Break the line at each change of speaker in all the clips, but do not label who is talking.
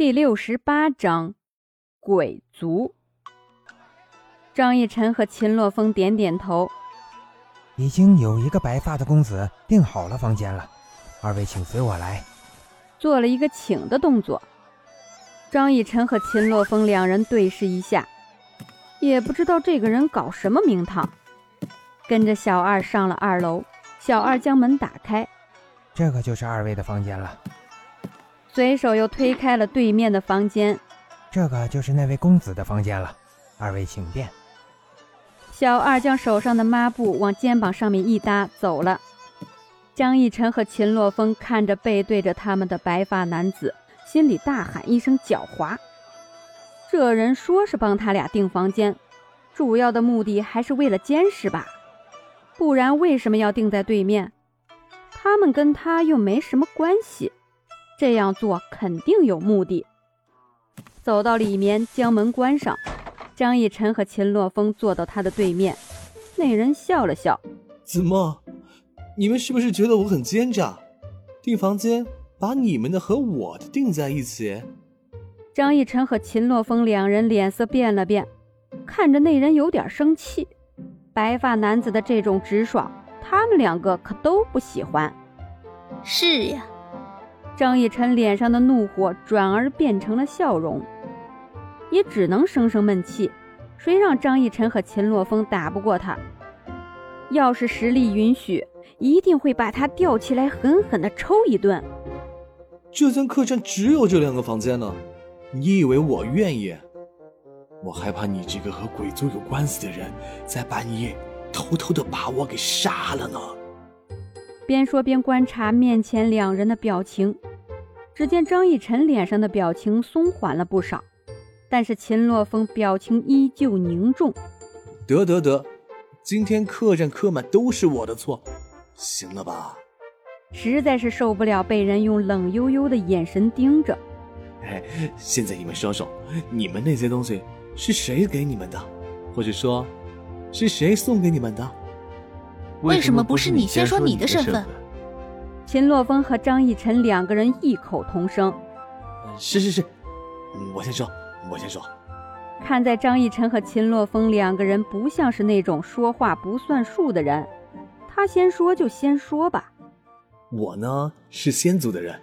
第六十八章，鬼族。张逸晨和秦洛风点点头，
已经有一个白发的公子订好了房间了，二位请随我来。
做了一个请的动作。张逸晨和秦洛风两人对视一下，也不知道这个人搞什么名堂，跟着小二上了二楼。小二将门打开，
这个就是二位的房间了。
随手又推开了对面的房间，
这个就是那位公子的房间了，二位请便。
小二将手上的抹布往肩膀上面一搭，走了。江逸晨和秦洛风看着背对着他们的白发男子，心里大喊一声狡猾。这人说是帮他俩订房间，主要的目的还是为了监视吧？不然为什么要订在对面？他们跟他又没什么关系。这样做肯定有目的。走到里面，将门关上。张逸晨和秦洛风坐到他的对面。那人笑了笑：“
怎么，你们是不是觉得我很奸诈？订房间把你们的和我的订在一起？”
张逸晨和秦洛风两人脸色变了变，看着那人有点生气。白发男子的这种直爽，他们两个可都不喜欢。
是呀。
张逸晨脸上的怒火转而变成了笑容，也只能生生闷气。谁让张逸晨和秦洛风打不过他？要是实力允许，一定会把他吊起来狠狠地抽一顿。
这间客栈只有这两个房间呢，你以为我愿意？我害怕你这个和鬼族有关系的人，再半夜偷偷的把我给杀了呢。
边说边观察面前两人的表情。只见张逸晨脸上的表情松缓了不少，但是秦洛风表情依旧凝重。
得得得，今天客栈客满都是我的错，行了吧？
实在是受不了被人用冷悠悠的眼神盯着。
哎，现在你们说说，你们那些东西是谁给你们的？或者说，是谁送给你们的？
为什么不是你先说你的身份？
秦洛风和张逸晨两个人异口同声：“
是是是，我先说，我先说。”
看在张逸晨和秦洛风两个人不像是那种说话不算数的人，他先说就先说吧。
我呢是仙族的人，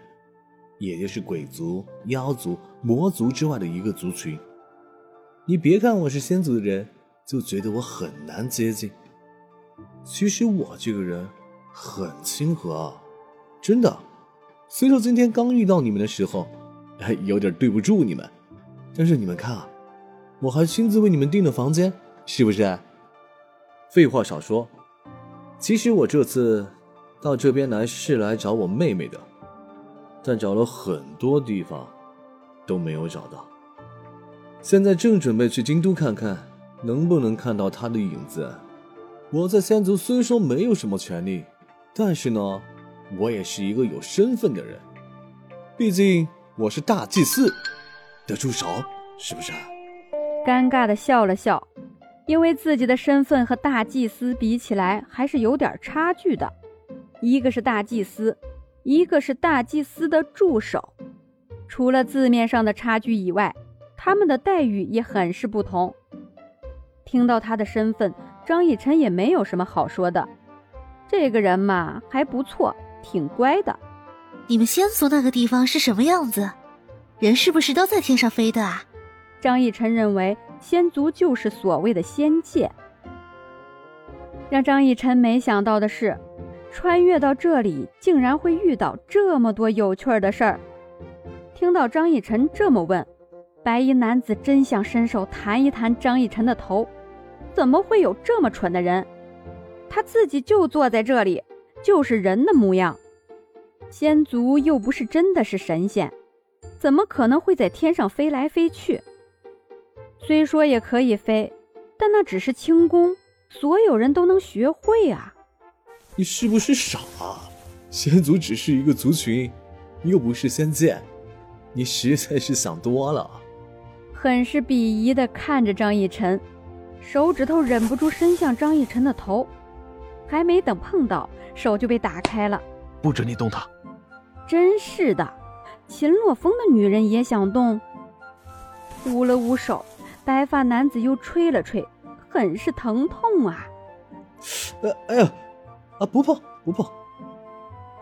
也就是鬼族、妖族、魔族之外的一个族群。你别看我是仙族的人，就觉得我很难接近。其实我这个人很亲和。真的，虽说今天刚遇到你们的时候，有点对不住你们，但是你们看啊，我还亲自为你们订了房间，是不是？废话少说，其实我这次到这边来是来找我妹妹的，但找了很多地方都没有找到，现在正准备去京都看看，能不能看到她的影子。我在仙族虽说没有什么权利，但是呢。我也是一个有身份的人，毕竟我是大祭司的助手，是不是？
尴尬的笑了笑，因为自己的身份和大祭司比起来还是有点差距的。一个是大祭司，一个是大祭司的助手。除了字面上的差距以外，他们的待遇也很是不同。听到他的身份，张逸晨也没有什么好说的。这个人嘛，还不错。挺乖的，
你们仙族那个地方是什么样子？人是不是都在天上飞的啊？
张逸晨认为仙族就是所谓的仙界。让张逸晨没想到的是，穿越到这里竟然会遇到这么多有趣的事儿。听到张逸晨这么问，白衣男子真想伸手弹一弹张逸晨的头。怎么会有这么蠢的人？他自己就坐在这里。就是人的模样，仙族又不是真的是神仙，怎么可能会在天上飞来飞去？虽说也可以飞，但那只是轻功，所有人都能学会啊！
你是不是傻？仙族只是一个族群，又不是仙界，你实在是想多了。
很是鄙夷的看着张逸晨，手指头忍不住伸向张逸晨的头。还没等碰到，手就被打开了。
不准你动他！
真是的，秦洛风的女人也想动。捂了捂手，白发男子又吹了吹，很是疼痛啊！
呃，哎呀，啊，不碰不碰。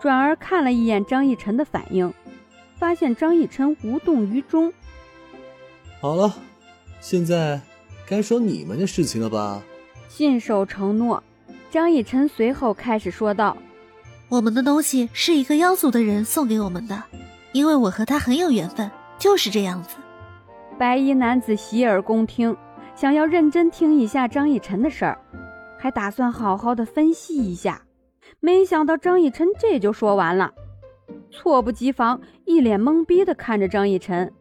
转而看了一眼张逸晨的反应，发现张逸晨无动于衷。
好了，现在该说你们的事情了吧？
信守承诺，张逸晨随后开始说道：“
我们的东西是一个妖族的人送给我们的，因为我和他很有缘分，就是这样子。”
白衣男子洗耳恭听，想要认真听一下张逸晨的事儿，还打算好好的分析一下。没想到张逸晨这就说完了，猝不及防，一脸懵逼的看着张逸晨。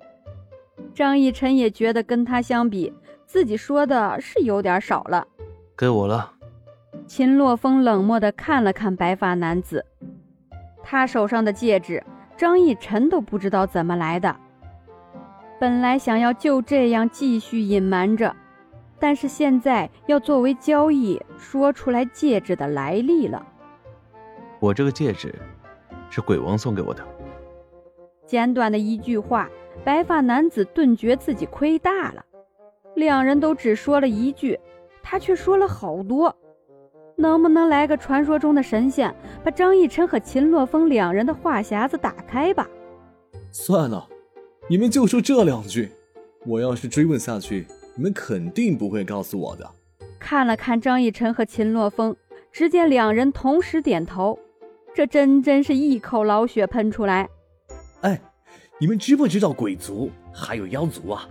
张逸晨也觉得跟他相比，自己说的是有点少了。
该我了。
秦洛风冷漠的看了看白发男子，他手上的戒指，张逸晨都不知道怎么来的。本来想要就这样继续隐瞒着，但是现在要作为交易说出来戒指的来历了。
我这个戒指是鬼王送给我的。
简短的一句话，白发男子顿觉自己亏大了。两人都只说了一句，他却说了好多。能不能来个传说中的神仙，把张逸晨和秦洛风两人的话匣子打开吧？
算了。你们就说这两句，我要是追问下去，你们肯定不会告诉我的。
看了看张逸晨和秦洛风，只见两人同时点头，这真真是一口老血喷出来。
哎，你们知不知道鬼族还有妖族啊？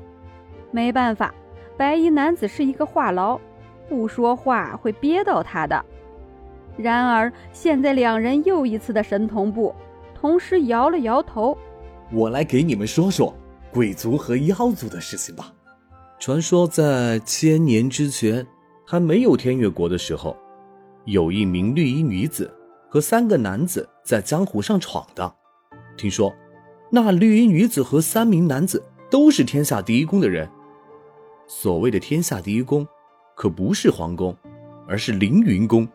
没办法，白衣男子是一个话痨，不说话会憋到他的。然而现在两人又一次的神同步，同时摇了摇头。
我来给你们说说鬼族和妖族的事情吧。传说在千年之前，还没有天越国的时候，有一名绿衣女子和三个男子在江湖上闯荡。听说，那绿衣女子和三名男子都是天下第一宫的人。所谓的天下第一宫，可不是皇宫，而是凌云宫。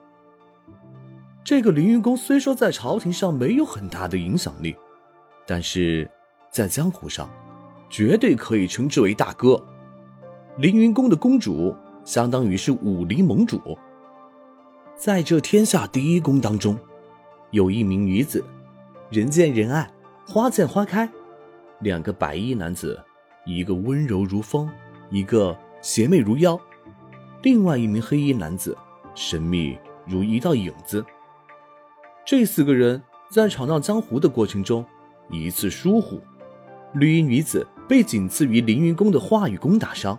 这个凌云宫虽说在朝廷上没有很大的影响力。但是，在江湖上，绝对可以称之为大哥。凌云宫的宫主相当于是武林盟主。在这天下第一宫当中，有一名女子，人见人爱，花见花开。两个白衣男子，一个温柔如风，一个邪魅如妖。另外一名黑衣男子，神秘如一道影子。这四个人在闯荡江湖的过程中。一次疏忽，绿衣女子被仅次于凌云宫的化雨宫打伤。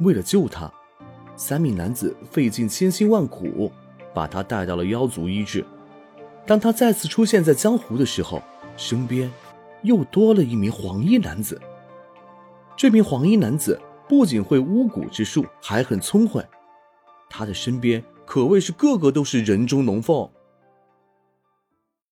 为了救她，三名男子费尽千辛万苦，把她带到了妖族医治。当她再次出现在江湖的时候，身边又多了一名黄衣男子。这名黄衣男子不仅会巫蛊之术，还很聪慧。他的身边可谓是个个都是人中龙凤。